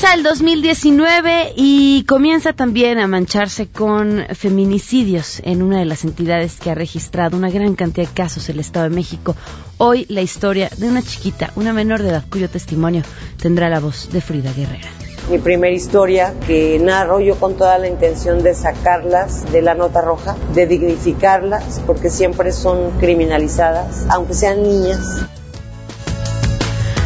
Comienza el 2019 y comienza también a mancharse con feminicidios en una de las entidades que ha registrado una gran cantidad de casos el Estado de México. Hoy la historia de una chiquita, una menor de edad, cuyo testimonio tendrá la voz de Frida Guerrera. Mi primera historia que narro yo con toda la intención de sacarlas de la nota roja, de dignificarlas, porque siempre son criminalizadas, aunque sean niñas.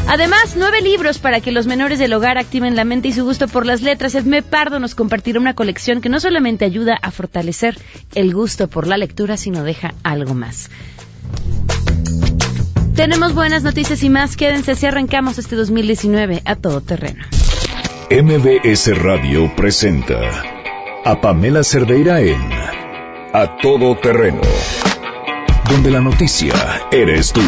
Además, nueve libros para que los menores del hogar activen la mente y su gusto por las letras. Edme Pardo nos compartirá una colección que no solamente ayuda a fortalecer el gusto por la lectura, sino deja algo más. Tenemos buenas noticias y más. Quédense si arrancamos este 2019 a todo terreno. MBS Radio presenta a Pamela Cerdeira en A Todo Terreno, donde la noticia eres tú.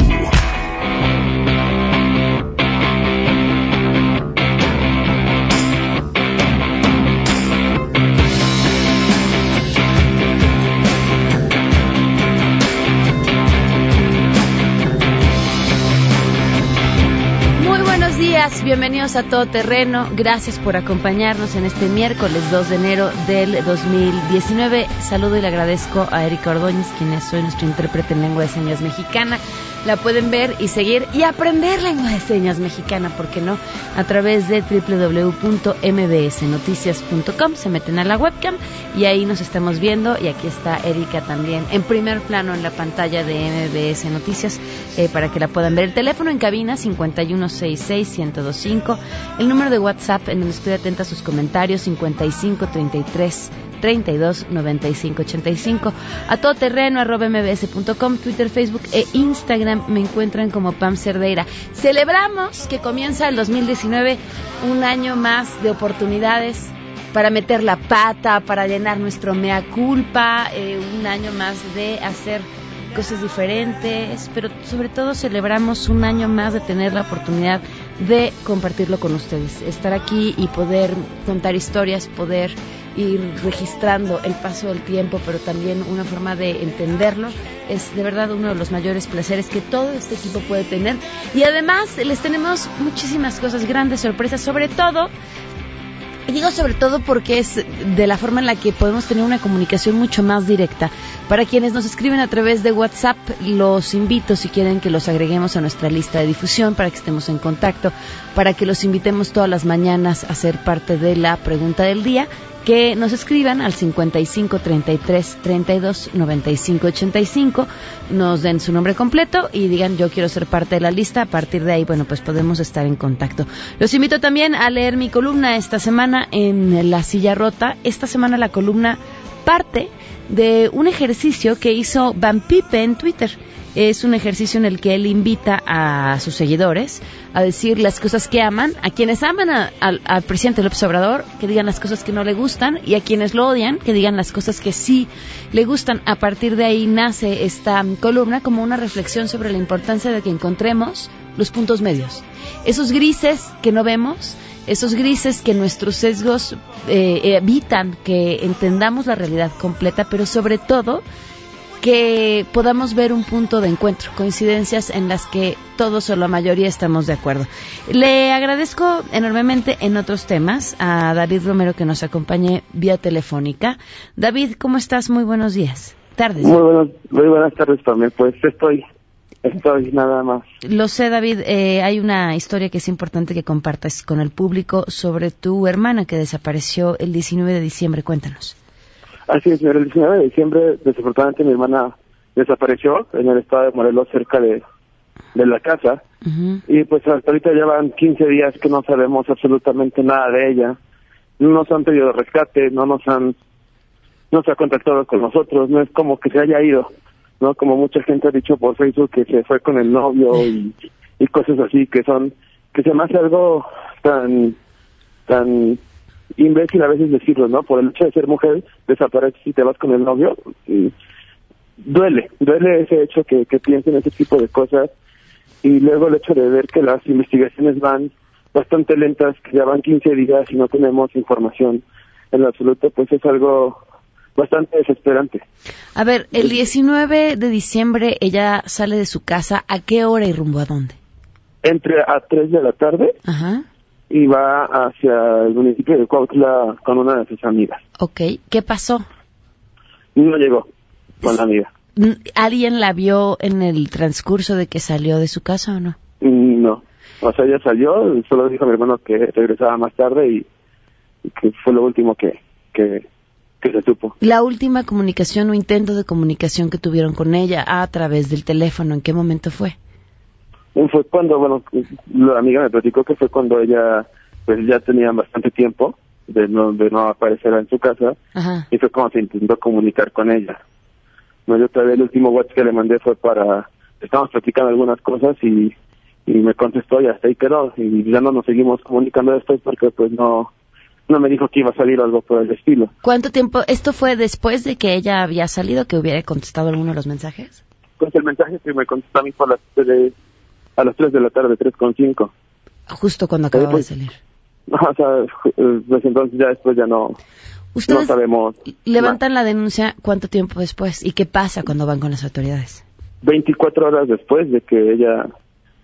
Bienvenidos a Todo Terreno. Gracias por acompañarnos en este miércoles 2 de enero del 2019. Saludo y le agradezco a Erika Ordóñez, quien es hoy nuestro intérprete en lengua de señas mexicana. La pueden ver y seguir y aprender lengua de señas mexicana, ¿por qué no? A través de www.mbsnoticias.com. Se meten a la webcam y ahí nos estamos viendo. Y aquí está Erika también en primer plano en la pantalla de MBS Noticias eh, para que la puedan ver. El teléfono en cabina 5166 1025. El número de WhatsApp en donde estoy atenta a sus comentarios 5533 32 95 85. A todoterreno arroba mbs.com, Twitter, Facebook e Instagram me encuentran como Pam Cerdeira. Celebramos que comienza el 2019 un año más de oportunidades para meter la pata, para llenar nuestro mea culpa, eh, un año más de hacer cosas diferentes, pero sobre todo celebramos un año más de tener la oportunidad de compartirlo con ustedes, estar aquí y poder contar historias, poder ir registrando el paso del tiempo, pero también una forma de entenderlo, es de verdad uno de los mayores placeres que todo este equipo puede tener. Y además les tenemos muchísimas cosas, grandes sorpresas, sobre todo digo sobre todo porque es de la forma en la que podemos tener una comunicación mucho más directa. Para quienes nos escriben a través de WhatsApp, los invito si quieren que los agreguemos a nuestra lista de difusión para que estemos en contacto, para que los invitemos todas las mañanas a ser parte de la pregunta del día que nos escriban al 55 33 32 95 85, nos den su nombre completo y digan yo quiero ser parte de la lista. A partir de ahí, bueno, pues podemos estar en contacto. Los invito también a leer mi columna esta semana en La Silla Rota. Esta semana la columna parte de un ejercicio que hizo Van Pipe en Twitter. Es un ejercicio en el que él invita a sus seguidores a decir las cosas que aman, a quienes aman al presidente López Obrador, que digan las cosas que no le gustan, y a quienes lo odian, que digan las cosas que sí le gustan. A partir de ahí nace esta columna como una reflexión sobre la importancia de que encontremos los puntos medios. Esos grises que no vemos, esos grises que nuestros sesgos eh, evitan que entendamos la realidad completa, pero sobre todo que podamos ver un punto de encuentro, coincidencias en las que todos o la mayoría estamos de acuerdo. Le agradezco enormemente en otros temas a David Romero que nos acompañe vía telefónica. David, ¿cómo estás? Muy buenos días. Tardes. Muy, muy buenas tardes también. Pues estoy Estoy nada más. Lo sé, David. Eh, hay una historia que es importante que compartas con el público sobre tu hermana que desapareció el 19 de diciembre. Cuéntanos. Así es, señor. El 19 de diciembre, desafortunadamente, mi hermana desapareció en el estado de Morelos, cerca de, de la casa. Y pues hasta ahorita llevan 15 días que no sabemos absolutamente nada de ella. No nos han pedido rescate, no nos han, no se ha contactado con nosotros, no es como que se haya ido. ¿No? Como mucha gente ha dicho por Facebook que se fue con el novio y, y cosas así que son, que se me hace algo tan, tan imbécil a veces decirlo, ¿no? Por el hecho de ser mujer, desapareces y te vas con el novio. Y duele, duele ese hecho que, que piensen ese tipo de cosas. Y luego el hecho de ver que las investigaciones van bastante lentas, que ya van 15 días y no tenemos información en absoluto, pues es algo bastante desesperante. A ver, el 19 de diciembre ella sale de su casa, ¿a qué hora y rumbo a dónde? Entre a 3 de la tarde. Ajá. y va hacia el municipio de Cuautla con una de sus amigas. Ok, ¿qué pasó? No llegó con la amiga. ¿Alguien la vio en el transcurso de que salió de su casa o no? No. O sea, ella salió, solo dijo a mi hermano que regresaba más tarde y, que fue lo último que, que, que se supo. La última comunicación o intento de comunicación que tuvieron con ella a través del teléfono, ¿en qué momento fue? Fue cuando, bueno, la amiga me platicó que fue cuando ella, pues ya tenía bastante tiempo de no, de no aparecer en su casa y fue como se intentó comunicar con ella. No, yo todavía el último WhatsApp que le mandé fue para, estábamos platicando algunas cosas y, y me contestó y hasta ahí quedó y ya no nos seguimos comunicando después porque pues no, no me dijo que iba a salir algo por el estilo. ¿Cuánto tiempo? ¿Esto fue después de que ella había salido, que hubiera contestado alguno de los mensajes? Pues el mensaje que me contestó a mí fue a las, de, a las 3 de la tarde, 3.5. Justo cuando acababa de salir. o sea, pues entonces ya después ya no, ¿Ustedes no sabemos. levantan la denuncia cuánto tiempo después? ¿Y qué pasa cuando van con las autoridades? 24 horas después de que ella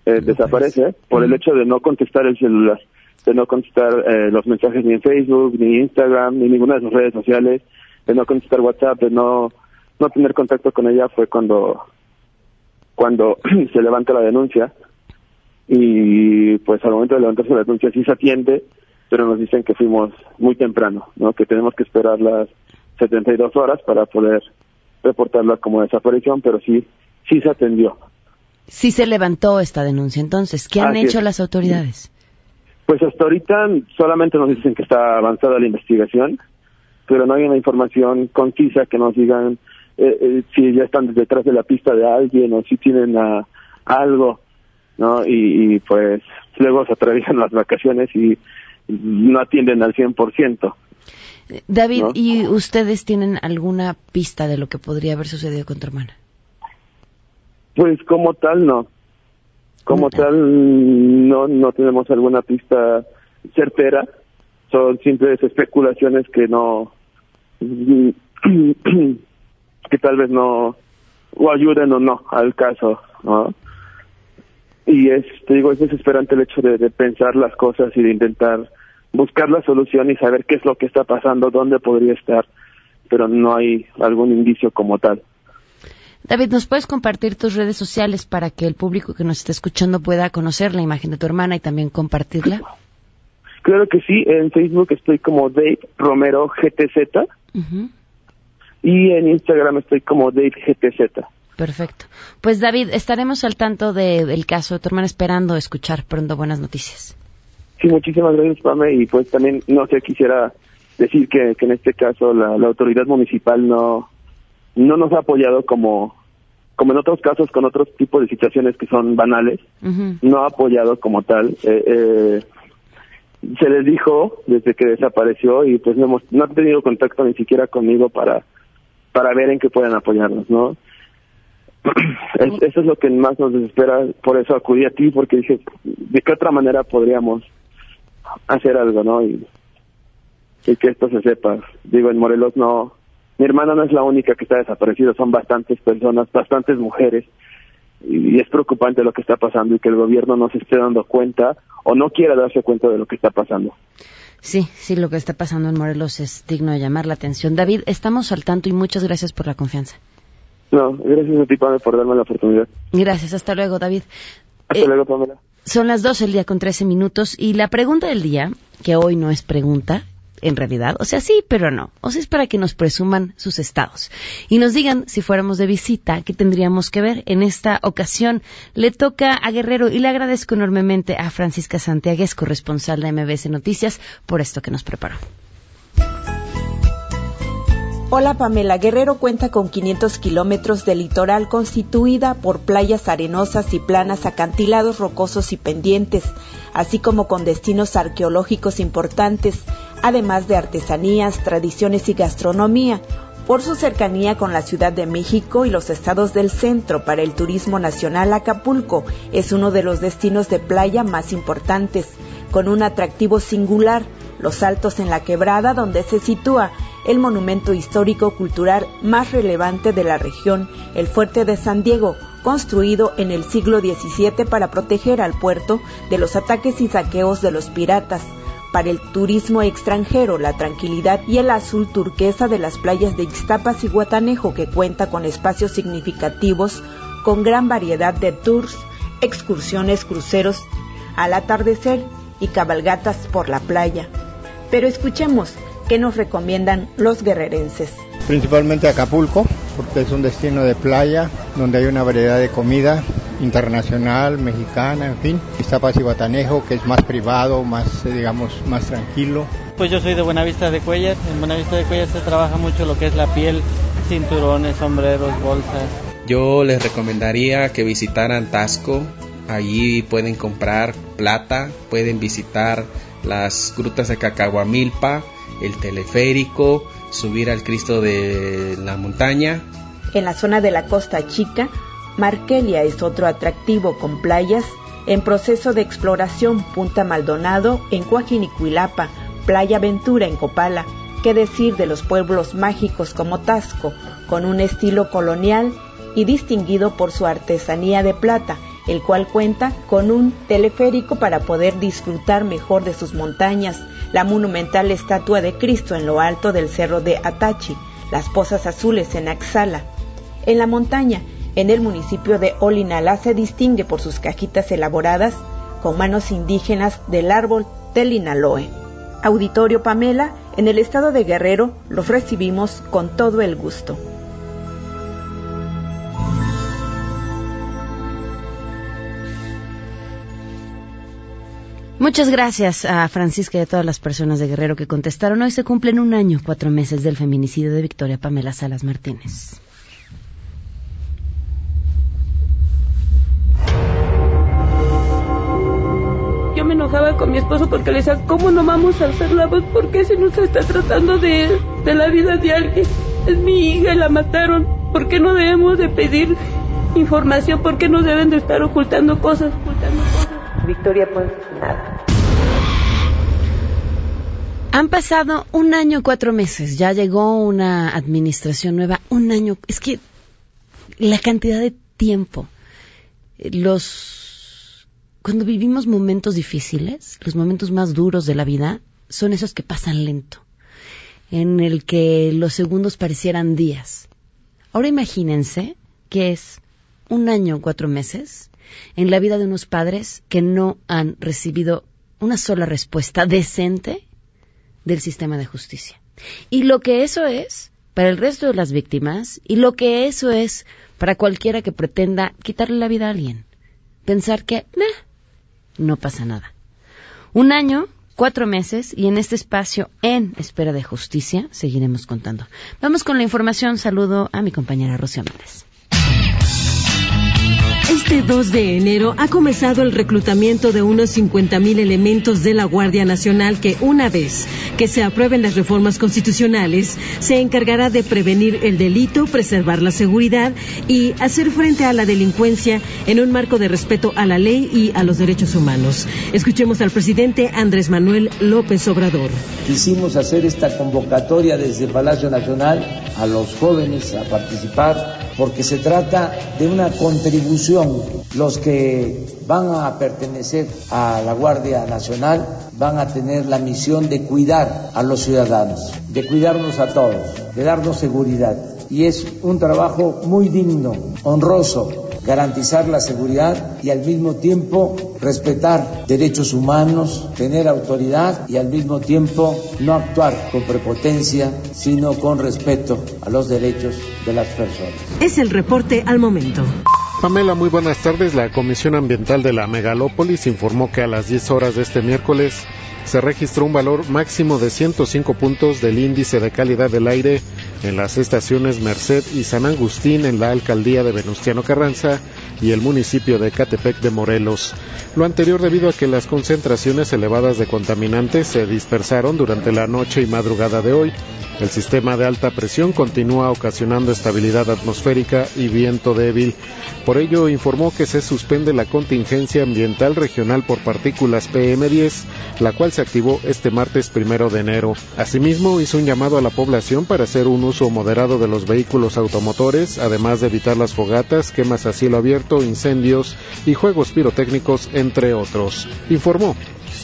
eh, desaparece, por el hecho de no contestar el celular, de no contestar eh, los mensajes ni en Facebook, ni Instagram, ni ninguna de sus redes sociales, de no contestar WhatsApp, de no, no tener contacto con ella, fue cuando, cuando se levanta la denuncia y pues al momento de levantarse la denuncia sí se atiende, pero nos dicen que fuimos muy temprano, ¿no? que tenemos que esperar las 72 horas para poder reportarla como desaparición, pero sí, sí se atendió. Sí se levantó esta denuncia, entonces, ¿qué han hecho las autoridades? Pues hasta ahorita solamente nos dicen que está avanzada la investigación, pero no hay una información concisa que nos digan eh, eh, si ya están detrás de la pista de alguien o si tienen algo. ¿no? Y, pues luego se atraviesan las vacaciones y no atienden al 100%. David, ¿y ustedes tienen alguna pista de lo que podría haber sucedido con tu hermana? Pues como tal, no. Como tal, no, no tenemos alguna pista certera. Son simples especulaciones que no, que tal vez no, o ayuden o no al caso, ¿no? y es, te digo, es desesperante el hecho de, pensar las cosas y de intentar buscar la solución y saber qué es lo que está pasando, dónde podría estar, pero no hay algún indicio como tal. David, ¿nos puedes compartir tus redes sociales para que el público que nos está escuchando pueda conocer la imagen de tu hermana y también compartirla? Claro que sí, en Facebook estoy como Dave Romero GTZ y en Instagram estoy como Dave GTZ. Perfecto. Pues David, estaremos al tanto del caso de tu hermana esperando escuchar pronto buenas noticias. Sí, muchísimas gracias, Pame. Y pues también, no sé, quisiera decir que, en este caso la, autoridad municipal no, no nos ha apoyado como, como en otros casos con otros tipos de situaciones que son banales. No ha apoyado como tal. Eh, eh, se les dijo desde que desapareció y pues no, hemos, no han tenido contacto ni siquiera conmigo para, para ver en qué pueden apoyarnos, ¿no? eso es lo que más nos desespera, por eso acudí a ti, porque dije, ¿de qué otra manera podríamos hacer algo, no? Y, que esto se sepa. Digo, en Morelos no, mi hermana no es la única que está desaparecida, son bastantes personas, bastantes mujeres, y, es preocupante lo que está pasando y que el gobierno no se esté dando cuenta o no quiera darse cuenta de lo que está pasando. Sí, sí, lo que está pasando en Morelos es digno de llamar la atención. David, estamos al tanto y muchas gracias por la confianza. No, gracias a ti, Pamela, por darme la oportunidad. Gracias, hasta luego, David. Hasta eh, luego, Pamela. Son las 12 el día con 13 minutos y la pregunta del día, que hoy no es pregunta, en realidad, o sea, sí, pero no. O sea, es para que nos presuman sus estados y nos digan si fuéramos de visita qué tendríamos que ver. En esta ocasión le toca a Guerrero y le agradezco enormemente a Francisca Santiagues, corresponsal de MBS Noticias, por esto que nos preparó. Hola Pamela, Guerrero cuenta con 500 kilómetros de litoral constituida por playas arenosas y planas, acantilados rocosos y pendientes, así como con destinos arqueológicos importantes, además de artesanías, tradiciones y gastronomía. Por su cercanía con la Ciudad de México y los estados del centro para el turismo nacional, Acapulco es uno de los destinos de playa más importantes, con un atractivo singular, los altos en la quebrada donde se sitúa el monumento histórico cultural más relevante de la región, el Fuerte de San Diego, construido en el siglo XVII para proteger al puerto de los ataques y saqueos de los piratas. Para el turismo extranjero, la tranquilidad y el azul turquesa de las playas de Ixtapas y Guatanejo, que cuenta con espacios significativos con gran variedad de tours, excursiones, cruceros al atardecer y cabalgatas por la playa. Pero escuchemos qué nos recomiendan los guerrerenses. Principalmente Acapulco, porque es un destino de playa donde hay una variedad de comida internacional, mexicana, en fin. Iztapas y Guatanejo, que es más privado, más, eh, digamos, más tranquilo. Pues yo soy de Buenavista de Cuellar. En Buenavista de Cuellar se trabaja mucho lo que es la piel, cinturones, sombreros, bolsas. Yo les recomendaría que visitaran Tasco. Allí pueden comprar plata, pueden visitar las grutas de Cacahuamilpa, el teleférico, subir al Cristo de la montaña. En la zona de la Costa Chica, Markelia es otro atractivo con playas en proceso de exploración Punta Maldonado en Coajinicuilapa, Playa Ventura en Copala, qué decir de los pueblos mágicos como Tasco, con un estilo colonial y distinguido por su artesanía de plata, el cual cuenta con un teleférico para poder disfrutar mejor de sus montañas, la monumental estatua de Cristo en lo alto del cerro de Atachi, las pozas azules en Axala. En la montaña, en el municipio de Olinala se distingue por sus cajitas elaboradas con manos indígenas del árbol del Inaloe. Auditorio Pamela, en el estado de Guerrero los recibimos con todo el gusto. Muchas gracias a Francisca y a todas las personas de Guerrero que contestaron. Hoy se cumplen un año, cuatro meses del feminicidio de Victoria Pamela Salas Martínez. Yo me enojaba con mi esposo porque le decía, ¿cómo no vamos a hacer la voz? ¿Por qué se nos está tratando de, de la vida de alguien? Es mi hija y la mataron. ¿Por qué no debemos de pedir información? ¿Por qué no deben de estar ocultando cosas? Ocultando cosas? Victoria, pues nada. Han pasado un año, cuatro meses. Ya llegó una administración nueva. Un año. Es que la cantidad de tiempo. Los. Cuando vivimos momentos difíciles, los momentos más duros de la vida, son esos que pasan lento. En el que los segundos parecieran días. Ahora imagínense que es un año, cuatro meses, en la vida de unos padres que no han recibido una sola respuesta decente del sistema de justicia. Y lo que eso es para el resto de las víctimas y lo que eso es para cualquiera que pretenda quitarle la vida a alguien. Pensar que no pasa nada. Un año, cuatro meses y en este espacio en espera de justicia seguiremos contando. Vamos con la información. Saludo a mi compañera Rocío Méndez. Este 2 de enero ha comenzado el reclutamiento de unos 50.000 elementos de la Guardia Nacional que una vez que se aprueben las reformas constitucionales se encargará de prevenir el delito, preservar la seguridad y hacer frente a la delincuencia en un marco de respeto a la ley y a los derechos humanos. Escuchemos al presidente Andrés Manuel López Obrador. Quisimos hacer esta convocatoria desde Palacio Nacional a los jóvenes a participar porque se trata de una contribución. Los que van a pertenecer a la Guardia Nacional van a tener la misión de cuidar a los ciudadanos, de cuidarnos a todos, de darnos seguridad. Y es un trabajo muy digno, honroso, garantizar la seguridad y al mismo tiempo respetar derechos humanos, tener autoridad y al mismo tiempo no actuar con prepotencia, sino con respeto a los derechos de las personas. Es el reporte al momento. Pamela, muy buenas tardes. La Comisión Ambiental de la Megalópolis informó que a las 10 horas de este miércoles se registró un valor máximo de 105 puntos del índice de calidad del aire en las estaciones Merced y San Agustín en la alcaldía de Venustiano Carranza y el municipio de Catepec de Morelos. Lo anterior debido a que las concentraciones elevadas de contaminantes se dispersaron durante la noche y madrugada de hoy. El sistema de alta presión continúa ocasionando estabilidad atmosférica y viento débil. Por ello, informó que se suspende la contingencia ambiental regional por partículas PM10, la cual se activó este martes primero de enero. Asimismo, hizo un llamado a la población para hacer un uso moderado de los vehículos automotores, además de evitar las fogatas, quemas a cielo abierto, incendios y juegos pirotécnicos, entre otros. Informó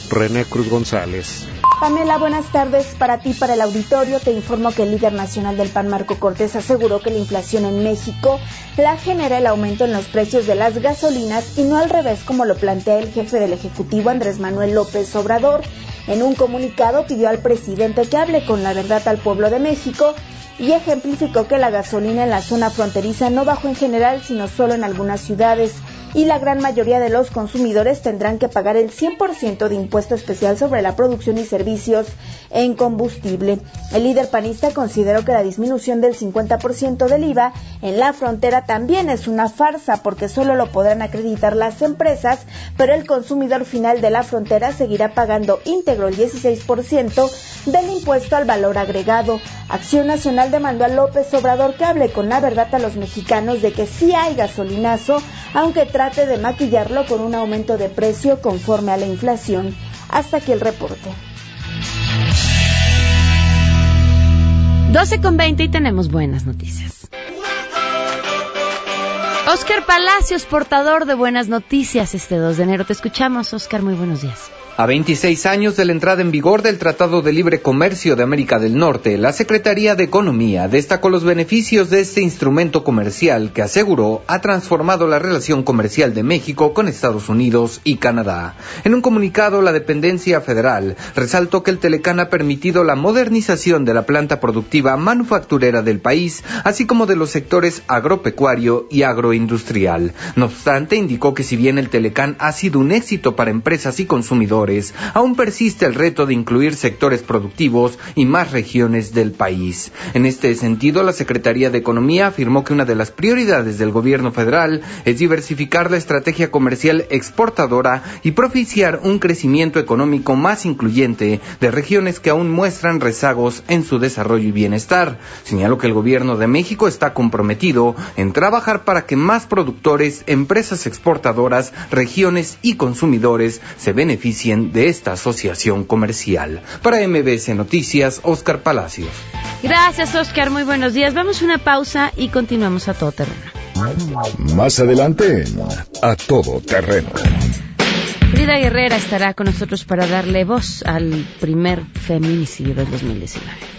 René Cruz González. Pamela, buenas tardes para ti, para el auditorio. Te informo que el líder nacional del PAN, Marco Cortés, aseguró que la inflación en México la genera el aumento en los precios de las gasolinas y no al revés como lo plantea el jefe del Ejecutivo, Andrés Manuel López Obrador. En un comunicado pidió al presidente que hable con la verdad al pueblo de México y ejemplificó que la gasolina en la zona fronteriza no bajó en general, sino solo en algunas ciudades y la gran mayoría de los consumidores tendrán que pagar el 100% de impuesto especial sobre la producción y servicios en combustible. El líder panista consideró que la disminución del 50% del IVA en la frontera también es una farsa porque solo lo podrán acreditar las empresas, pero el consumidor final de la frontera seguirá pagando íntegro el 16% del impuesto al valor agregado. Acción Nacional demandó a López Obrador que hable con la verdad a los mexicanos de que sí hay gasolinazo, aunque trate de maquillarlo con un aumento de precio conforme a la inflación. Hasta aquí el reporte. 12 con 20 y tenemos buenas noticias. Oscar Palacios, portador de buenas noticias este 2 de enero. Te escuchamos, Oscar. Muy buenos días. A 26 años de la entrada en vigor del Tratado de Libre Comercio de América del Norte, la Secretaría de Economía destacó los beneficios de este instrumento comercial que aseguró ha transformado la relación comercial de México con Estados Unidos y Canadá. En un comunicado, la dependencia federal resaltó que el Telecán ha permitido la modernización de la planta productiva manufacturera del país, así como de los sectores agropecuario y agroindustrial. No obstante, indicó que si bien el Telecán ha sido un éxito para empresas y consumidores, aún persiste el reto de incluir sectores productivos y más regiones del país. En este sentido, la Secretaría de Economía afirmó que una de las prioridades del gobierno federal es diversificar la estrategia comercial exportadora y propiciar un crecimiento económico más incluyente de regiones que aún muestran rezagos en su desarrollo y bienestar. Señaló que el gobierno de México está comprometido en trabajar para que más productores, empresas exportadoras, regiones y consumidores se beneficien de esta asociación comercial. Para MBS Noticias, Oscar Palacios. Gracias, Oscar. Muy buenos días. Vamos a una pausa y continuamos a todo terreno. Más adelante, a todo terreno. Frida Guerrera estará con nosotros para darle voz al primer feminicidio del 2019.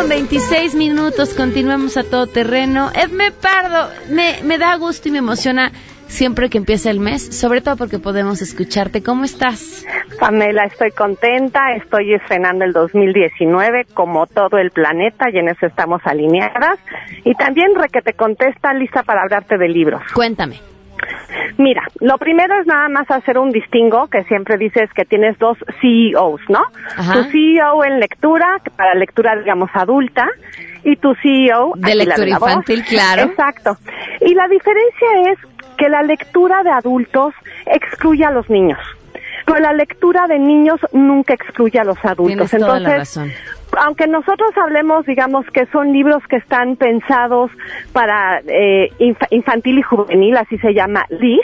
Con 26 minutos, continuamos a todo terreno. Edme Pardo, me, me da gusto y me emociona siempre que empieza el mes, sobre todo porque podemos escucharte. ¿Cómo estás? Pamela, estoy contenta, estoy estrenando el 2019 como todo el planeta y en eso estamos alineadas. Y también que te contesta lista para hablarte de libros. Cuéntame. Mira, lo primero es nada más hacer un distingo, que siempre dices que tienes dos CEOs, ¿no? Tu CEO en lectura, para lectura, digamos, adulta, y tu CEO... De lectura infantil, claro. Exacto. Y la diferencia es que la lectura de adultos excluye a los niños. Pero la lectura de niños nunca excluye a los adultos. Tienes toda la razón aunque nosotros hablemos, digamos, que son libros que están pensados para eh, infantil y juvenil, así se llama LIG,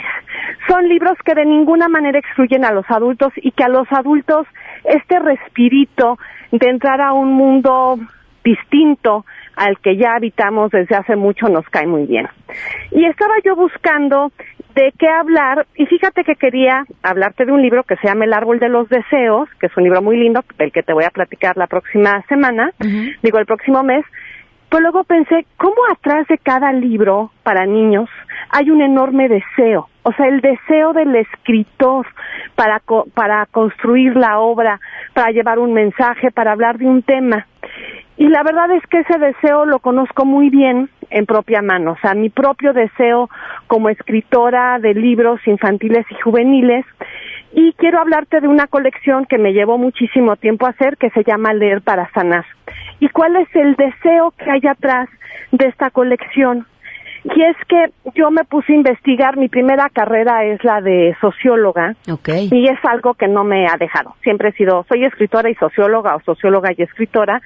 son libros que de ninguna manera excluyen a los adultos y que a los adultos este respirito de entrar a un mundo distinto al que ya habitamos desde hace mucho nos cae muy bien. Y estaba yo buscando de qué hablar y fíjate que quería hablarte de un libro que se llama El árbol de los deseos, que es un libro muy lindo del que te voy a platicar la próxima semana, digo el próximo mes, pero luego pensé, ¿cómo atrás de cada libro para niños hay un enorme deseo? O sea, el deseo del escritor para, para construir la obra, para llevar un mensaje, para hablar de un tema. Y la verdad es que ese deseo lo conozco muy bien en propia mano, o sea, mi propio deseo como escritora de libros infantiles y juveniles. Y quiero hablarte de una colección que me llevó muchísimo tiempo hacer, que se llama Leer para Sanar. ¿Y cuál es el deseo que hay atrás de esta colección? Y es que yo me puse a investigar, mi primera carrera es la de socióloga, y es algo que no me ha dejado. Siempre he sido, soy escritora y socióloga, o socióloga y escritora,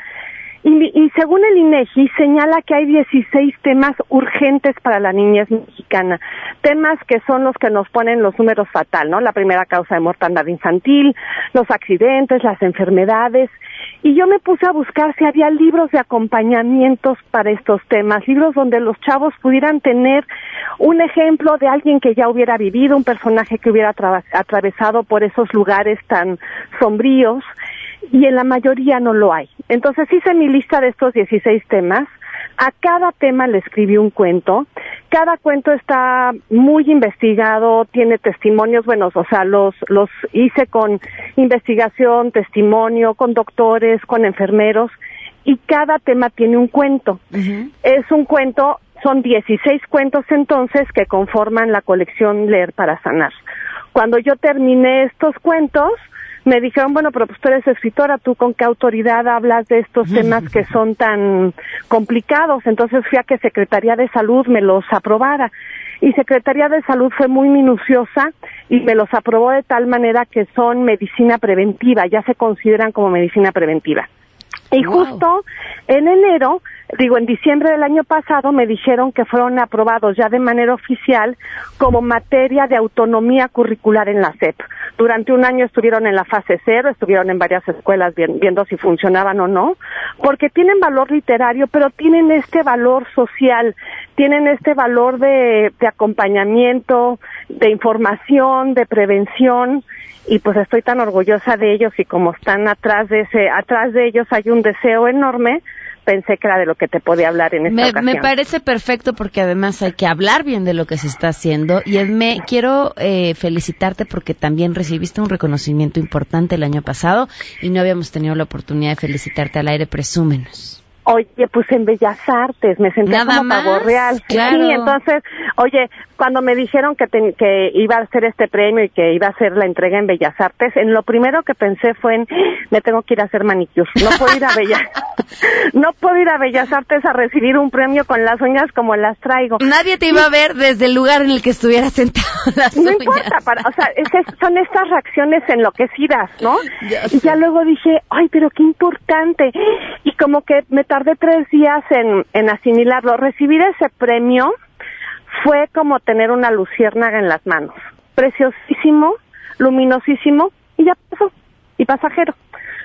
y, según el INEGI señala que hay 16 temas urgentes para la niñez mexicana, temas que son los que nos ponen los números fatal, ¿no? La primera causa de mortandad infantil, los accidentes, las enfermedades, y yo me puse a buscar si había libros de acompañamientos para estos temas, libros donde los chavos pudieran tener un ejemplo de alguien que ya hubiera vivido, un personaje que hubiera atravesado por esos lugares tan sombríos y en la mayoría no lo hay. Entonces hice mi lista de estos 16 temas. A cada tema le escribí un cuento. Cada cuento está muy investigado, tiene testimonios buenos, o sea, los, los hice con investigación, testimonio, con doctores, con enfermeros, y cada tema tiene un cuento. Es un cuento, son 16 cuentos entonces que conforman la colección Leer para Sanar. Cuando yo terminé estos cuentos, me dijeron, bueno, pero pues tú eres escritora, ¿tú con qué autoridad hablas de estos temas que son tan complicados? Entonces fui a que Secretaría de Salud me los aprobara. Y Secretaría de Salud fue muy minuciosa y me los aprobó de tal manera que son medicina preventiva, ya se consideran como medicina preventiva. Y justo en enero digo, en diciembre del año pasado me dijeron que fueron aprobados ya de manera oficial como materia de autonomía curricular en la SEP. Durante un año estuvieron en la fase cero, estuvieron en varias escuelas viendo si funcionaban o no, porque tienen valor literario, pero tienen este valor social, tienen este valor de, de acompañamiento, de información, de prevención, y pues estoy tan orgullosa de ellos y como están atrás de ese, atrás de ellos hay un deseo enorme pensé que era de lo que te podía hablar en esta me, ocasión. Me parece perfecto porque además hay que hablar bien de lo que se está haciendo y me quiero eh, felicitarte porque también recibiste un reconocimiento importante el año pasado y no habíamos tenido la oportunidad de felicitarte al aire. Presúmenos. Oye, pues en Bellas Artes, me senté como pavo real. Sí, entonces, oye, cuando me dijeron que, que iba a hacer este premio y que iba a hacer la entrega en Bellas Artes, en lo primero que pensé fue en, me tengo que ir a hacer manicure. No puedo ir a Bellas, no puedo ir a Bellas Artes a recibir un premio con las uñas como las traigo. Nadie te iba a ver desde el lugar en el que estuvieras sentado. no importa, para, o sea, son estas reacciones enloquecidas, ¿no? y ya luego dije, ay, pero qué importante. Y como que me tardé tres días en, en asimilarlo. Recibir ese premio fue como tener una luciérnaga en las manos. Preciosísimo, luminosísimo, y ya pasó. Y pasajero.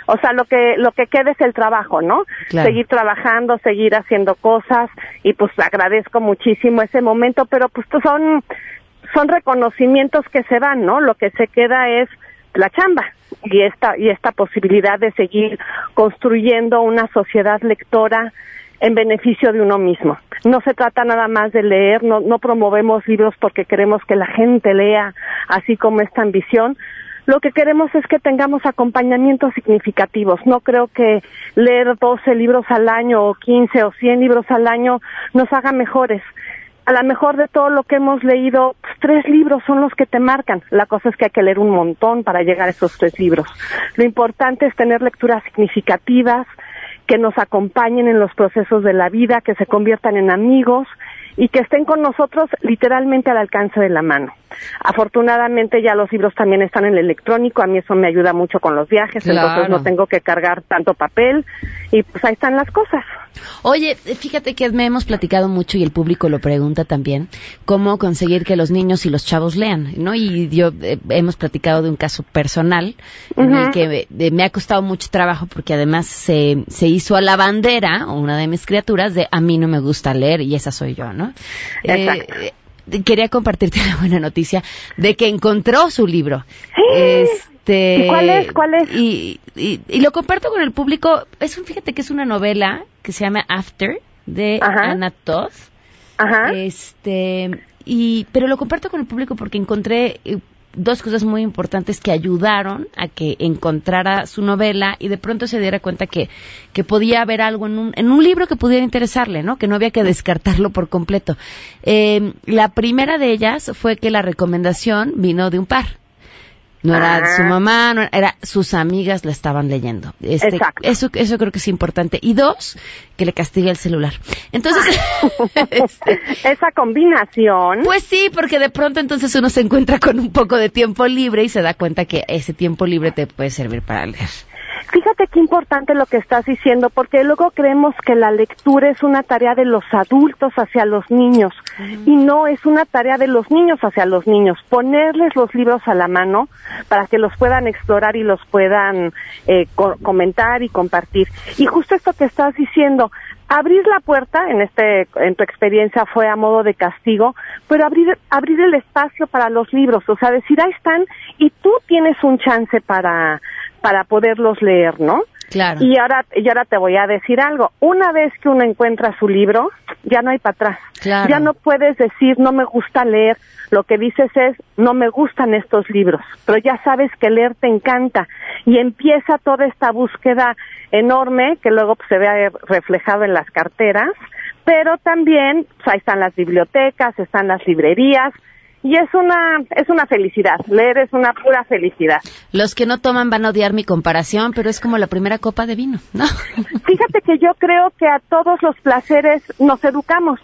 O sea, lo que lo que queda es el trabajo, ¿no? Seguir trabajando, seguir haciendo cosas y pues agradezco muchísimo ese momento, pero pues son son reconocimientos que se van, ¿no? Lo que se queda es la chamba y esta y esta posibilidad de seguir construyendo una sociedad lectora en beneficio de uno mismo. No se trata nada más de leer, no, no promovemos libros porque queremos que la gente lea, así como esta ambición. Lo que queremos es que tengamos acompañamientos significativos. No creo que leer 12 libros al año o 15 o 100 libros al año nos haga mejores a lo mejor de todo lo que hemos leído, pues, tres libros son los que te marcan. La cosa es que hay que leer un montón para llegar a esos tres libros. Lo importante es tener lecturas significativas, que nos acompañen en los procesos de la vida, que se conviertan en amigos y que estén con nosotros literalmente al alcance de la mano. Afortunadamente ya los libros también están en el electrónico, a mí eso me ayuda mucho con los viajes, entonces no tengo que cargar tanto papel y pues ahí están las cosas. Oye, fíjate que me hemos platicado mucho y el público lo pregunta también, cómo conseguir que los niños y los chavos lean, ¿no? Y yo eh, hemos platicado de un caso personal en el que eh, me ha costado mucho trabajo porque además se, se hizo a la bandera, una de mis criaturas, de a mí no me gusta leer y esa soy yo, ¿no? Eh, quería compartirte la buena noticia de que encontró su libro. Este, ¿Cuál es? ¿Cuál es? Y, y, lo comparto con el público. Es un, fíjate que es una novela que se llama After de Anna Toth. Ajá. Este, y, pero lo comparto con el público porque encontré eh, dos cosas muy importantes que ayudaron a que encontrara su novela y de pronto se diera cuenta que, que podía haber algo en un, en un libro que pudiera interesarle, ¿no? Que no había que descartarlo por completo. Eh, la primera de ellas fue que la recomendación vino de un par. No era su mamá, no era, era sus amigas la estaban leyendo. Este, Exacto. Eso, eso creo que es importante. Y dos, que le castigue el celular. Entonces, este, Esa combinación. pues sí, porque de pronto entonces uno se encuentra con un poco de tiempo libre y se da cuenta que ese tiempo libre te puede servir para leer. Fíjate qué importante lo que estás diciendo, porque luego creemos que la lectura es una tarea de los adultos hacia los niños y no es una tarea de los niños hacia los niños. Ponerles los libros a la mano para que los puedan explorar y los puedan eh, co- comentar y compartir. Y justo esto que estás diciendo, abrir la puerta en este en tu experiencia fue a modo de castigo pero abrir abrir el espacio para los libros o sea decir ahí están y tú tienes un chance para para poderlos leer no Claro. y ahora y ahora te voy a decir algo. Una vez que uno encuentra su libro ya no hay para atrás. Claro. ya no puedes decir no me gusta leer lo que dices es no me gustan estos libros pero ya sabes que leer te encanta. Y empieza toda esta búsqueda enorme que luego pues, se ve reflejado en las carteras. Pero también pues, ahí están las bibliotecas están las librerías y es una es una felicidad leer es una pura felicidad Los que no toman van a odiar mi comparación, pero es como la primera copa de vino, ¿no? Fíjate que yo creo que a todos los placeres nos educamos.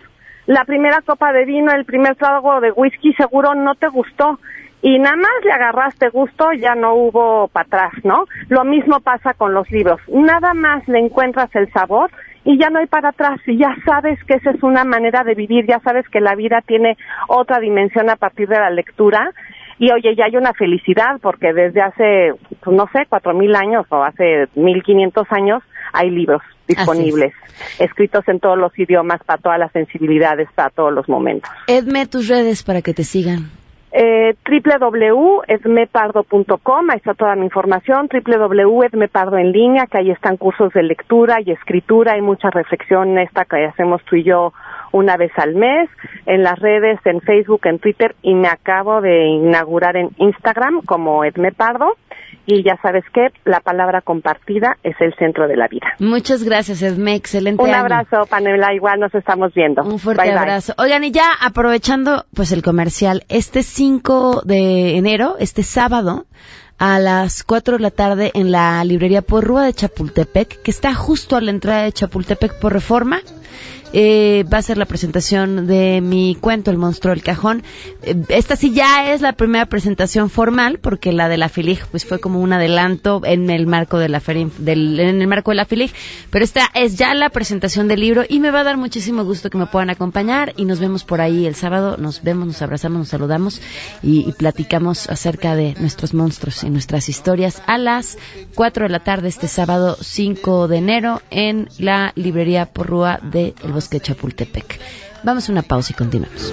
La primera copa de vino, el primer trago de whisky seguro no te gustó y nada más le agarraste gusto, ya no hubo para atrás, ¿no? Lo mismo pasa con los libros. Nada más le encuentras el sabor y ya no hay para atrás y ya sabes que esa es una manera de vivir, ya sabes que la vida tiene otra dimensión a partir de la lectura y oye, ya hay una felicidad porque desde hace, pues, no sé, cuatro mil años o hace mil quinientos años hay libros disponibles, escritos en todos los idiomas, para todas las sensibilidades, para todos los momentos. Edme tus redes para que te sigan. Eh, www.edmepardo.com, ahí está toda mi información, www.edmepardo en línea, que ahí están cursos de lectura y escritura, hay mucha reflexión esta que hacemos tú y yo una vez al mes, en las redes, en Facebook, en Twitter, y me acabo de inaugurar en Instagram como Edme Pardo, y ya sabes que la palabra compartida es el centro de la vida. Muchas gracias, Edme. Excelente Un año. abrazo, Panela, igual nos estamos viendo. Un fuerte Bye, bye. abrazo. Oigan, y ya aprovechando pues el comercial, este 5 de enero, este sábado, a las 4 de la tarde en la librería Porrúa de Chapultepec, que está justo a la entrada de Chapultepec por Reforma. Eh, va a ser la presentación de mi cuento, El monstruo del cajón. Eh, esta sí ya es la primera presentación formal, porque la de la FILIG pues fue como un adelanto en el marco de la feria, del, en el marco de la FILIG, pero esta es ya la presentación del libro y me va a dar muchísimo gusto que me puedan acompañar y nos vemos por ahí el sábado, nos vemos, nos abrazamos, nos saludamos y platicamos acerca de nuestros monstruos y nuestras historias a las 4 de la tarde este sábado 5 de enero en la librería Porrúa de El Bosque Chapultepec. Vamos a una pausa y continuamos.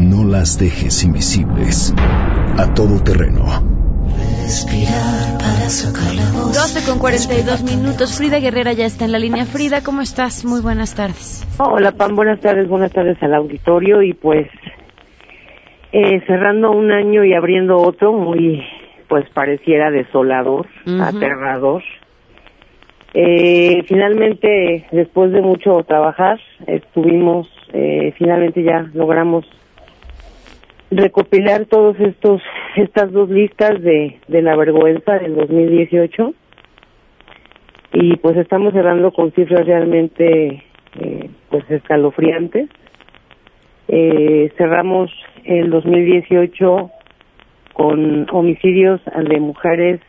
No las dejes invisibles. A todo terreno. Respirar para sacar la voz. 12 con 42 minutos. Frida Guerrera ya está en la línea. Frida, ¿cómo estás? Muy buenas tardes. Hola, Pam, buenas tardes, buenas tardes al auditorio y pues eh, cerrando un año y abriendo otro muy, pues pareciera desolador, Ujú. aterrador. Eh, finalmente, después de mucho trabajar, estuvimos, eh, finalmente ya logramos recopilar todos estos, estas dos listas de, de la vergüenza del 2018 y pues estamos cerrando con cifras realmente eh, pues escalofriantes. Eh, cerramos el 2018 con homicidios de mujeres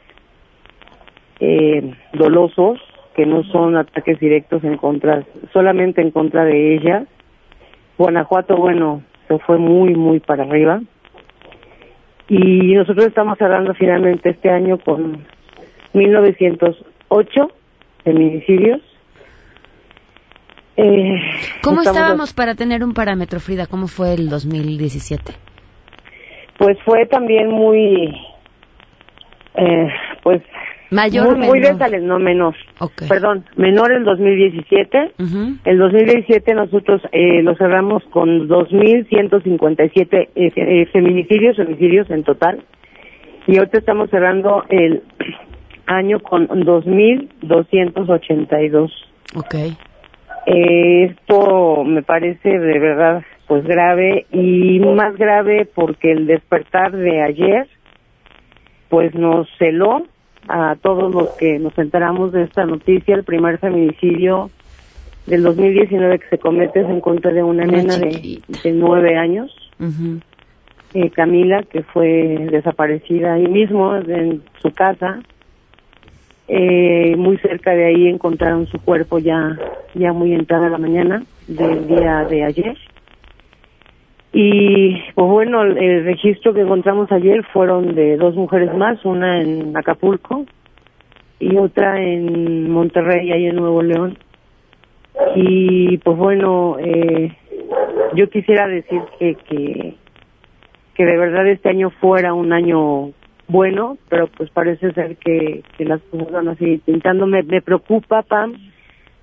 eh, dolosos, que no son ataques directos en contra, solamente en contra de ella. Guanajuato, bueno, se fue muy, muy para arriba. Y nosotros estamos cerrando finalmente este año con 1908 feminicidios. Eh, ¿Cómo estábamos para tener un parámetro, Frida? ¿Cómo fue el 2017? Pues fue también muy, eh, pues Mayor muy, muy de no menor. Perdón, menor el 2017. El 2017 nosotros eh, lo cerramos con 2.157 eh, eh, feminicidios, homicidios en total. Y ahorita estamos cerrando el año con 2.282. Ok. Eh, esto me parece de verdad pues grave y más grave porque el despertar de ayer pues nos celó a todos los que nos enteramos de esta noticia, el primer feminicidio del 2019 que se comete es en contra de una, nena de, nueve años, eh, Camila, que fue desaparecida ahí mismo en su casa. Eh, muy cerca de ahí encontraron su cuerpo ya, ya muy entrada la mañana del día de ayer. Y pues bueno, el, registro que encontramos ayer fueron de dos mujeres más, una en Acapulco y otra en Monterrey, ahí en Nuevo León. Y pues bueno, eh, yo quisiera decir que, que, que de verdad este año fuera un año bueno, pero pues parece ser que, las cosas van a seguir pintando. Me, me preocupa, Pam.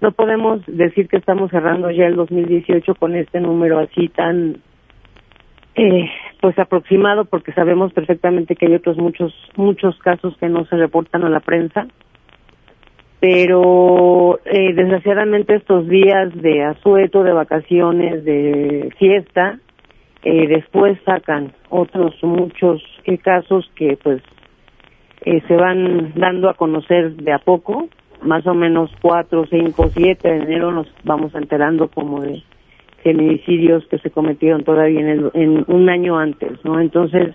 No podemos decir que estamos cerrando ya el 2018 con este número así tan eh, pues aproximado porque sabemos perfectamente que hay otros muchos muchos casos que no se reportan a la prensa. Pero eh, desgraciadamente estos días de asueto de vacaciones de fiesta eh, después sacan otros muchos casos que pues eh, se van dando a conocer de a poco. Más o menos cuatro cinco siete de enero nos vamos enterando como de feminicidios que se cometieron todavía en, en un año antes, ¿no? Entonces,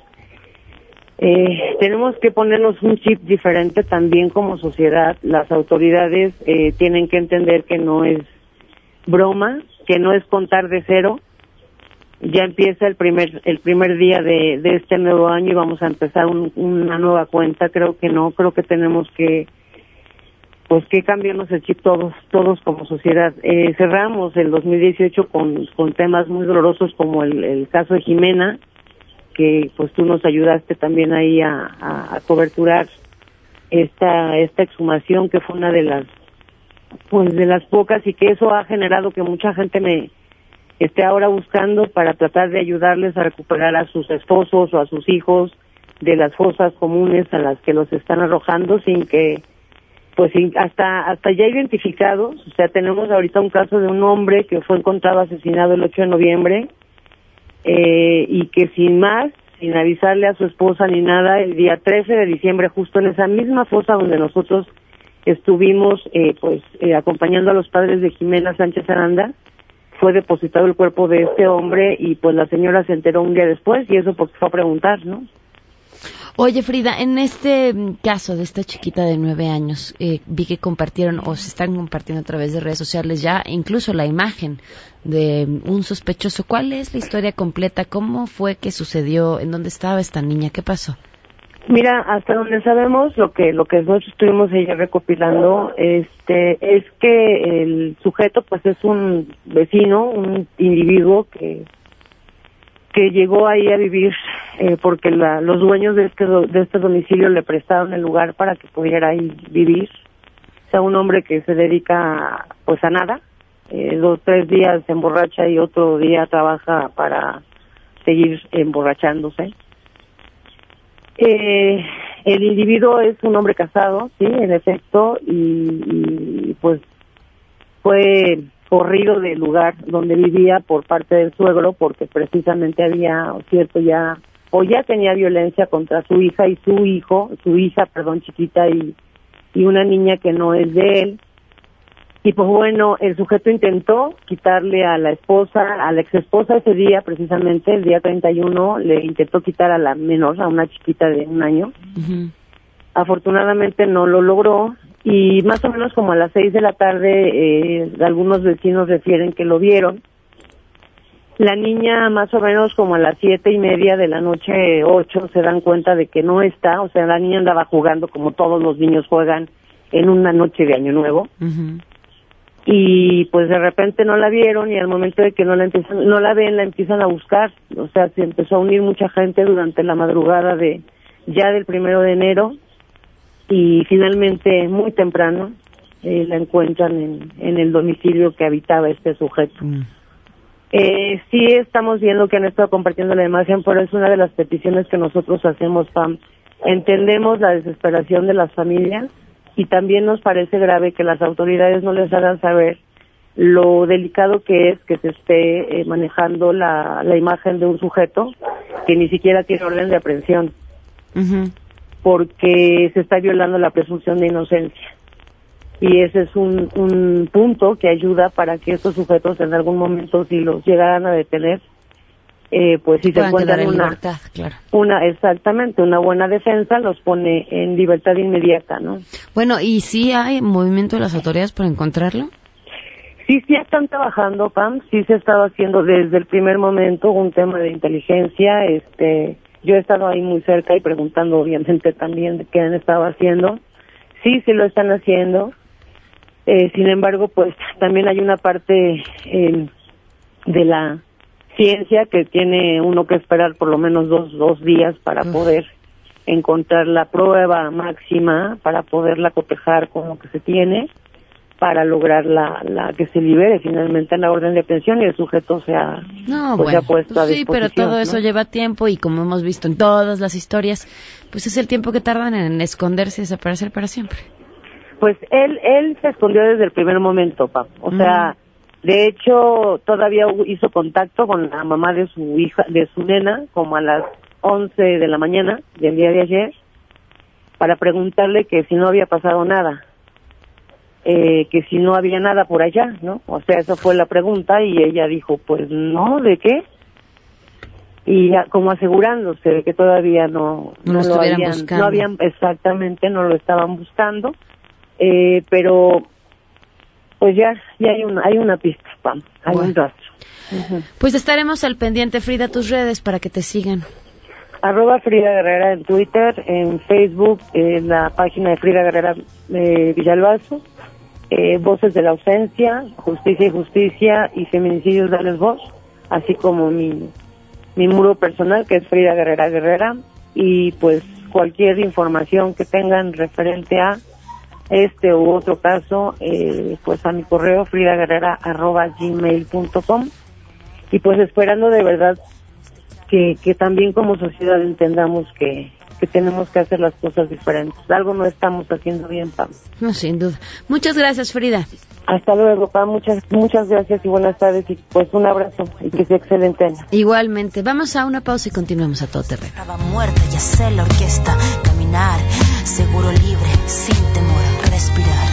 eh, tenemos que ponernos un chip diferente también como sociedad. Las autoridades eh, tienen que entender que no es broma, que no es contar de cero. Ya empieza el primer el primer día de, de este nuevo año y vamos a empezar una nueva cuenta. Creo que no, creo que tenemos que pues que cambiarnos el chip todos, todos como sociedad. Eh, cerramos el 2018 con, con temas muy dolorosos como el, caso de Jimena, que pues tú nos ayudaste también ahí a, a, coberturar esta, esta exhumación que fue una de las, pues de las pocas y que eso ha generado que mucha gente me esté ahora buscando para tratar de ayudarles a recuperar a sus esposos o a sus hijos de las fosas comunes a las que los están arrojando sin que pues hasta hasta ya identificados, o sea, tenemos ahorita un caso de un hombre que fue encontrado asesinado el 8 de noviembre eh, y que sin más, sin avisarle a su esposa ni nada, el día 13 de diciembre, justo en esa misma fosa donde nosotros estuvimos eh, pues eh, acompañando a los padres de Jimena Sánchez Aranda, fue depositado el cuerpo de este hombre y pues la señora se enteró un día después y eso porque fue a preguntar, ¿no? Oye, Frida, en este mm, caso de esta chiquita de nueve años, eh, vi que compartieron o se están compartiendo a través de redes sociales ya incluso la imagen de mm, un sospechoso. ¿Cuál es la historia completa? ¿Cómo fue que sucedió? ¿En dónde estaba esta niña? ¿Qué pasó? Mira, hasta donde sabemos, lo que lo que nosotros estuvimos ella recopilando, este, es que el sujeto, pues, es un vecino, un individuo que que llegó ahí a vivir eh, porque la, los dueños de este, de este domicilio le prestaron el lugar para que pudiera ahí vivir. O sea, un hombre que se dedica pues a nada, eh, dos, tres días se emborracha y otro día trabaja para seguir emborrachándose. Eh, el individuo es un hombre casado, sí, en efecto, y, y pues fue corrido del lugar donde vivía por parte del suegro porque precisamente había cierto ya o ya tenía violencia contra su hija y su hijo, su hija, perdón, chiquita y y una niña que no es de él. Y pues bueno, el sujeto intentó quitarle a la esposa, a la ex esposa ese día precisamente, el día 31, le intentó quitar a la menor, a una chiquita de un año. Afortunadamente no lo logró y más o menos como a las seis de la tarde eh, algunos vecinos refieren que lo vieron. La niña más o menos como a las siete y media de la noche, ocho, se dan cuenta de que no está, o sea, la niña andaba jugando como todos los niños juegan en una noche de Año Nuevo. Y pues de repente no la vieron y al momento de que no la empiezan, no la ven la empiezan a buscar. O sea se empezó a unir mucha gente durante la madrugada de ya del primero de enero y finalmente muy temprano eh, la encuentran en, en el domicilio que habitaba este sujeto. Eh, sí estamos viendo que han estado compartiendo la imagen pero es una de las peticiones que nosotros hacemos Pam. Entendemos la desesperación de las familias y también nos parece grave que las autoridades no les hagan saber lo delicado que es que se esté eh, manejando la, la imagen de un sujeto que ni siquiera tiene orden de aprehensión porque se está violando la presunción de inocencia y ese es un, un punto que ayuda para que estos sujetos en algún momento si los llegaran a detener eh, pues si se encuentran una, claro. una, exactamente, una buena defensa los pone en libertad inmediata, ¿no? Bueno, ¿y si hay movimiento de las autoridades por encontrarlo? Sí, sí están trabajando, Pam, sí se ha estado haciendo desde el primer momento un tema de inteligencia, este, yo he estado ahí muy cerca y preguntando obviamente también de qué han estado haciendo. Sí, sí lo están haciendo. Eh, sin embargo, pues también hay una parte eh, de la ciencia que tiene uno que esperar por lo menos dos, dos días para poder encontrar la prueba máxima, para poderla cotejar con lo que se tiene, para lograr la, la que se libere finalmente en la orden de pensión y el sujeto sea, no, pues, bueno, puesto a pues sí, pero todo ¿no? eso lleva tiempo y como hemos visto en todas las historias, pues es el tiempo que tardan en esconderse y desaparecer para siempre. Pues él, él se escondió desde el primer momento, Pap. O sea, de hecho, todavía hizo contacto con la mamá de su hija, de su nena, como a las 11 de la mañana del día de ayer, para preguntarle que si no había pasado nada, eh, que si no había nada por allá, ¿no? O sea, esa fue la pregunta y ella dijo, pues no, ¿de qué? Y ya como asegurándose de que todavía no, No lo habían, buscando. no habían exactamente, no lo estaban buscando, eh, pero pues ya, ya hay una, hay una pista, Pam, hay un rastro. Pues estaremos al pendiente, Frida, tus redes para que te sigan. Arroba Frida Guerrera en Twitter, en Facebook, en la página de Frida Guerrera eh, Villalbazo, eh, Voces de la Ausencia, Justicia y Justicia y Feminicidios Dales Voz, así como mi, mi muro personal que es Frida Guerrera Guerrera. Y pues cualquier información que tengan referente a este u otro caso, eh, pues a mi correo fridaguerrera arroba gmail.com y pues esperando de verdad que, que también como sociedad entendamos que, que tenemos que hacer las cosas diferentes. Algo no estamos haciendo bien, Pam. No, sin duda. Muchas gracias, Frida. Hasta luego, Pam. Muchas, muchas gracias y buenas tardes y pues un abrazo y que sea excelente año. Igualmente. Vamos a una pausa y continuamos a todo terreno. Estaba muerta, ya sé la orquesta, caminar, seguro libre, sin temor, respirar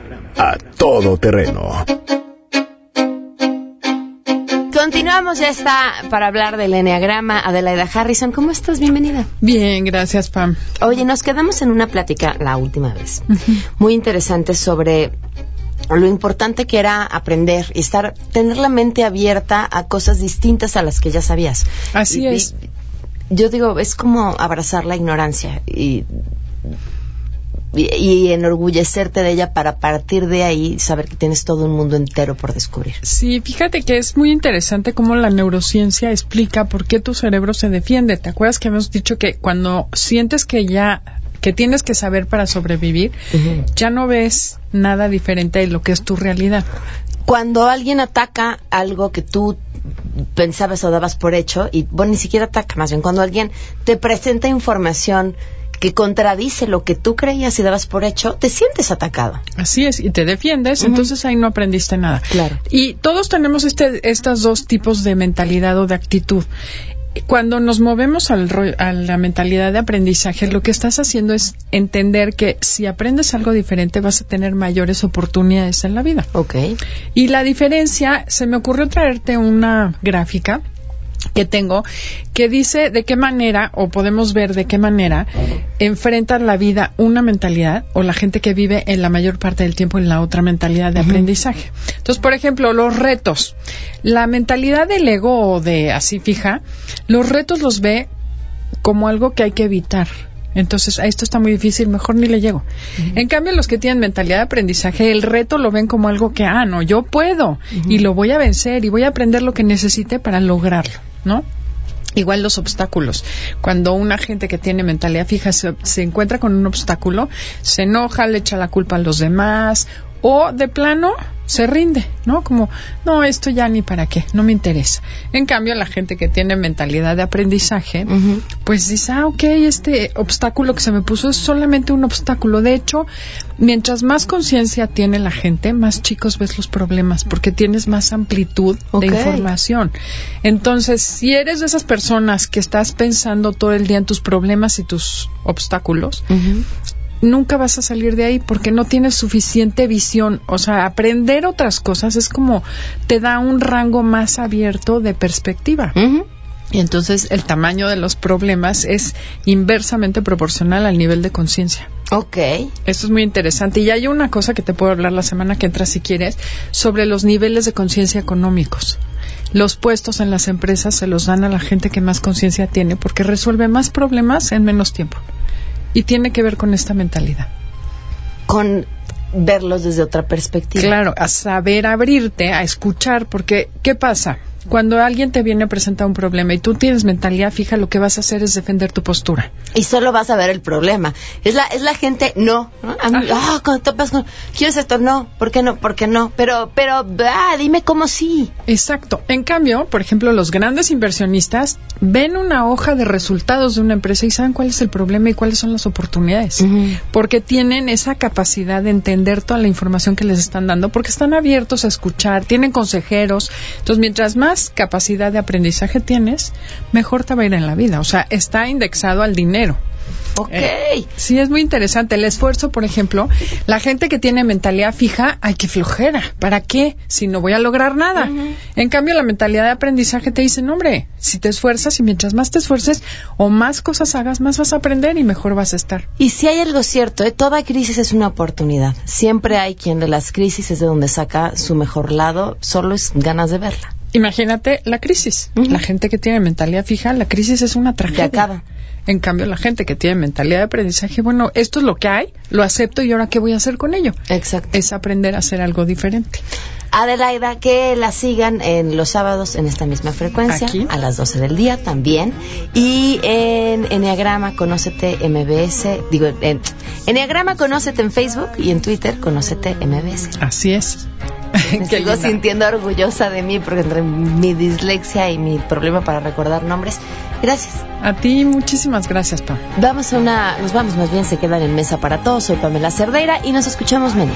A todo terreno. Continuamos, ya está para hablar del Enneagrama. Adelaida Harrison, ¿cómo estás? Bienvenida. Bien, gracias, Pam. Oye, nos quedamos en una plática la última vez, muy interesante sobre lo importante que era aprender y estar, tener la mente abierta a cosas distintas a las que ya sabías. Así Y- y- es. yo digo, es como abrazar la ignorancia y, y, y enorgullecerte de ella para partir de ahí saber que tienes todo un mundo entero por descubrir. Sí, fíjate que es muy interesante cómo la neurociencia explica por qué tu cerebro se defiende. ¿Te acuerdas que hemos dicho que cuando sientes que ya que tienes que saber para sobrevivir, ya no ves nada diferente de lo que es tu realidad. cuando alguien ataca algo que tú pensabas o dabas por hecho, y bueno, ni siquiera ataca, más bien cuando alguien te presenta información que contradice lo que tú creías y dabas por hecho, te sientes atacado. Así es, y te defiendes, entonces ahí no aprendiste nada. Claro. Y todos tenemos este, estos dos tipos de mentalidad o de actitud cuando nos movemos al a la mentalidad de aprendizaje, lo que estás haciendo es entender que si aprendes algo diferente vas a tener mayores oportunidades en la vida. Ok. Y la diferencia, se me ocurrió traerte una gráfica que tengo que dice de qué manera o podemos ver de qué manera enfrenta la vida una mentalidad o la gente que vive en la mayor parte del tiempo en la otra mentalidad de aprendizaje. Entonces, por ejemplo, los retos. La mentalidad del ego o de así fija, los retos los ve como algo que hay que evitar. Entonces, a esto está muy difícil, mejor ni le llego. En cambio, los que tienen mentalidad de aprendizaje, el reto lo ven como algo que, ah, no, yo puedo y lo voy a vencer y voy a aprender lo que necesite para lograrlo. ¿No? Igual los obstáculos. Cuando una gente que tiene mentalidad fija se, se, encuentra con un obstáculo, se enoja, le echa la culpa a los demás o de plano se rinde, ¿no? Como, no, esto ya ni para qué, no me interesa. En cambio, la gente que tiene mentalidad de aprendizaje, pues dice, ah, ok, este obstáculo que se me puso es solamente un obstáculo. De hecho, mientras más conciencia tiene la gente, más chicos ves los problemas, porque tienes más amplitud de información. Entonces, si eres de esas personas que estás pensando todo el día en tus problemas y tus obstáculos, nunca vas a salir de ahí porque no tienes suficiente visión. O sea, aprender otras cosas es como te da un rango más abierto de perspectiva. Y entonces el tamaño de los problemas es inversamente proporcional al nivel de conciencia. Ok. Esto es muy interesante. Y hay una cosa que te puedo hablar la semana que entra si quieres, sobre los niveles de conciencia económicos. Los puestos en las empresas se los dan a la gente que más conciencia tiene porque resuelve más problemas en menos tiempo y tiene que ver con esta mentalidad. Con verlos desde otra perspectiva. Claro, a saber abrirte, a escuchar, porque ¿qué pasa? Cuando alguien te viene a presentar un problema y tú tienes mentalidad fija, lo que vas a hacer es defender tu postura. Y solo vas a ver el problema. Es la, es la gente, no. A mí, ah, cuando topas con, ¿quieres esto? No. ¿Por qué no? ¿Por qué no? Pero, pero, ah, dime cómo sí. Exacto. En cambio, por ejemplo, los grandes inversionistas ven una hoja de resultados de una empresa y saben cuál es el problema y cuáles son las oportunidades. Porque tienen esa capacidad de entender toda la información que les están dando, porque están abiertos a escuchar, tienen consejeros. Entonces, mientras más capacidad de aprendizaje tienes, mejor te va a ir en la vida. O sea, está indexado al dinero. Ok. Eh, sí, es muy interesante. El esfuerzo, por ejemplo, la gente que tiene mentalidad fija, ay, qué flojera. ¿Para qué? Si no voy a lograr nada. En cambio, la mentalidad de aprendizaje te dice, no, hombre, si te esfuerzas y mientras más te esfuerces o más cosas hagas, más vas a aprender y mejor vas a estar. Y si hay algo cierto, ¿eh? toda crisis es una oportunidad. Siempre hay quien de las crisis es de donde saca su mejor lado, solo es ganas de verla. Imagínate la crisis. La gente que tiene mentalidad fija, la crisis es una tragedia. acaba. En cambio, la gente que tiene mentalidad de aprendizaje, bueno, esto es lo que hay, lo acepto y ahora qué voy a hacer con ello. Exacto. Es aprender a hacer algo diferente. Adelaida, que la sigan en los sábados en esta misma frecuencia, a las 12 del día también. Y en Enneagrama Conócete MBS, digo, en Enneagrama Conócete en Facebook y en Twitter Conócete MBS. Así es. Me sigo sintiendo orgullosa de mí porque entre mi dislexia y mi problema para recordar nombres. Gracias. A ti muchísimas gracias, Pam. Vamos a una, nos vamos más bien, se quedan en mesa para todos. Soy Pamela Cerdeira y nos escuchamos menos.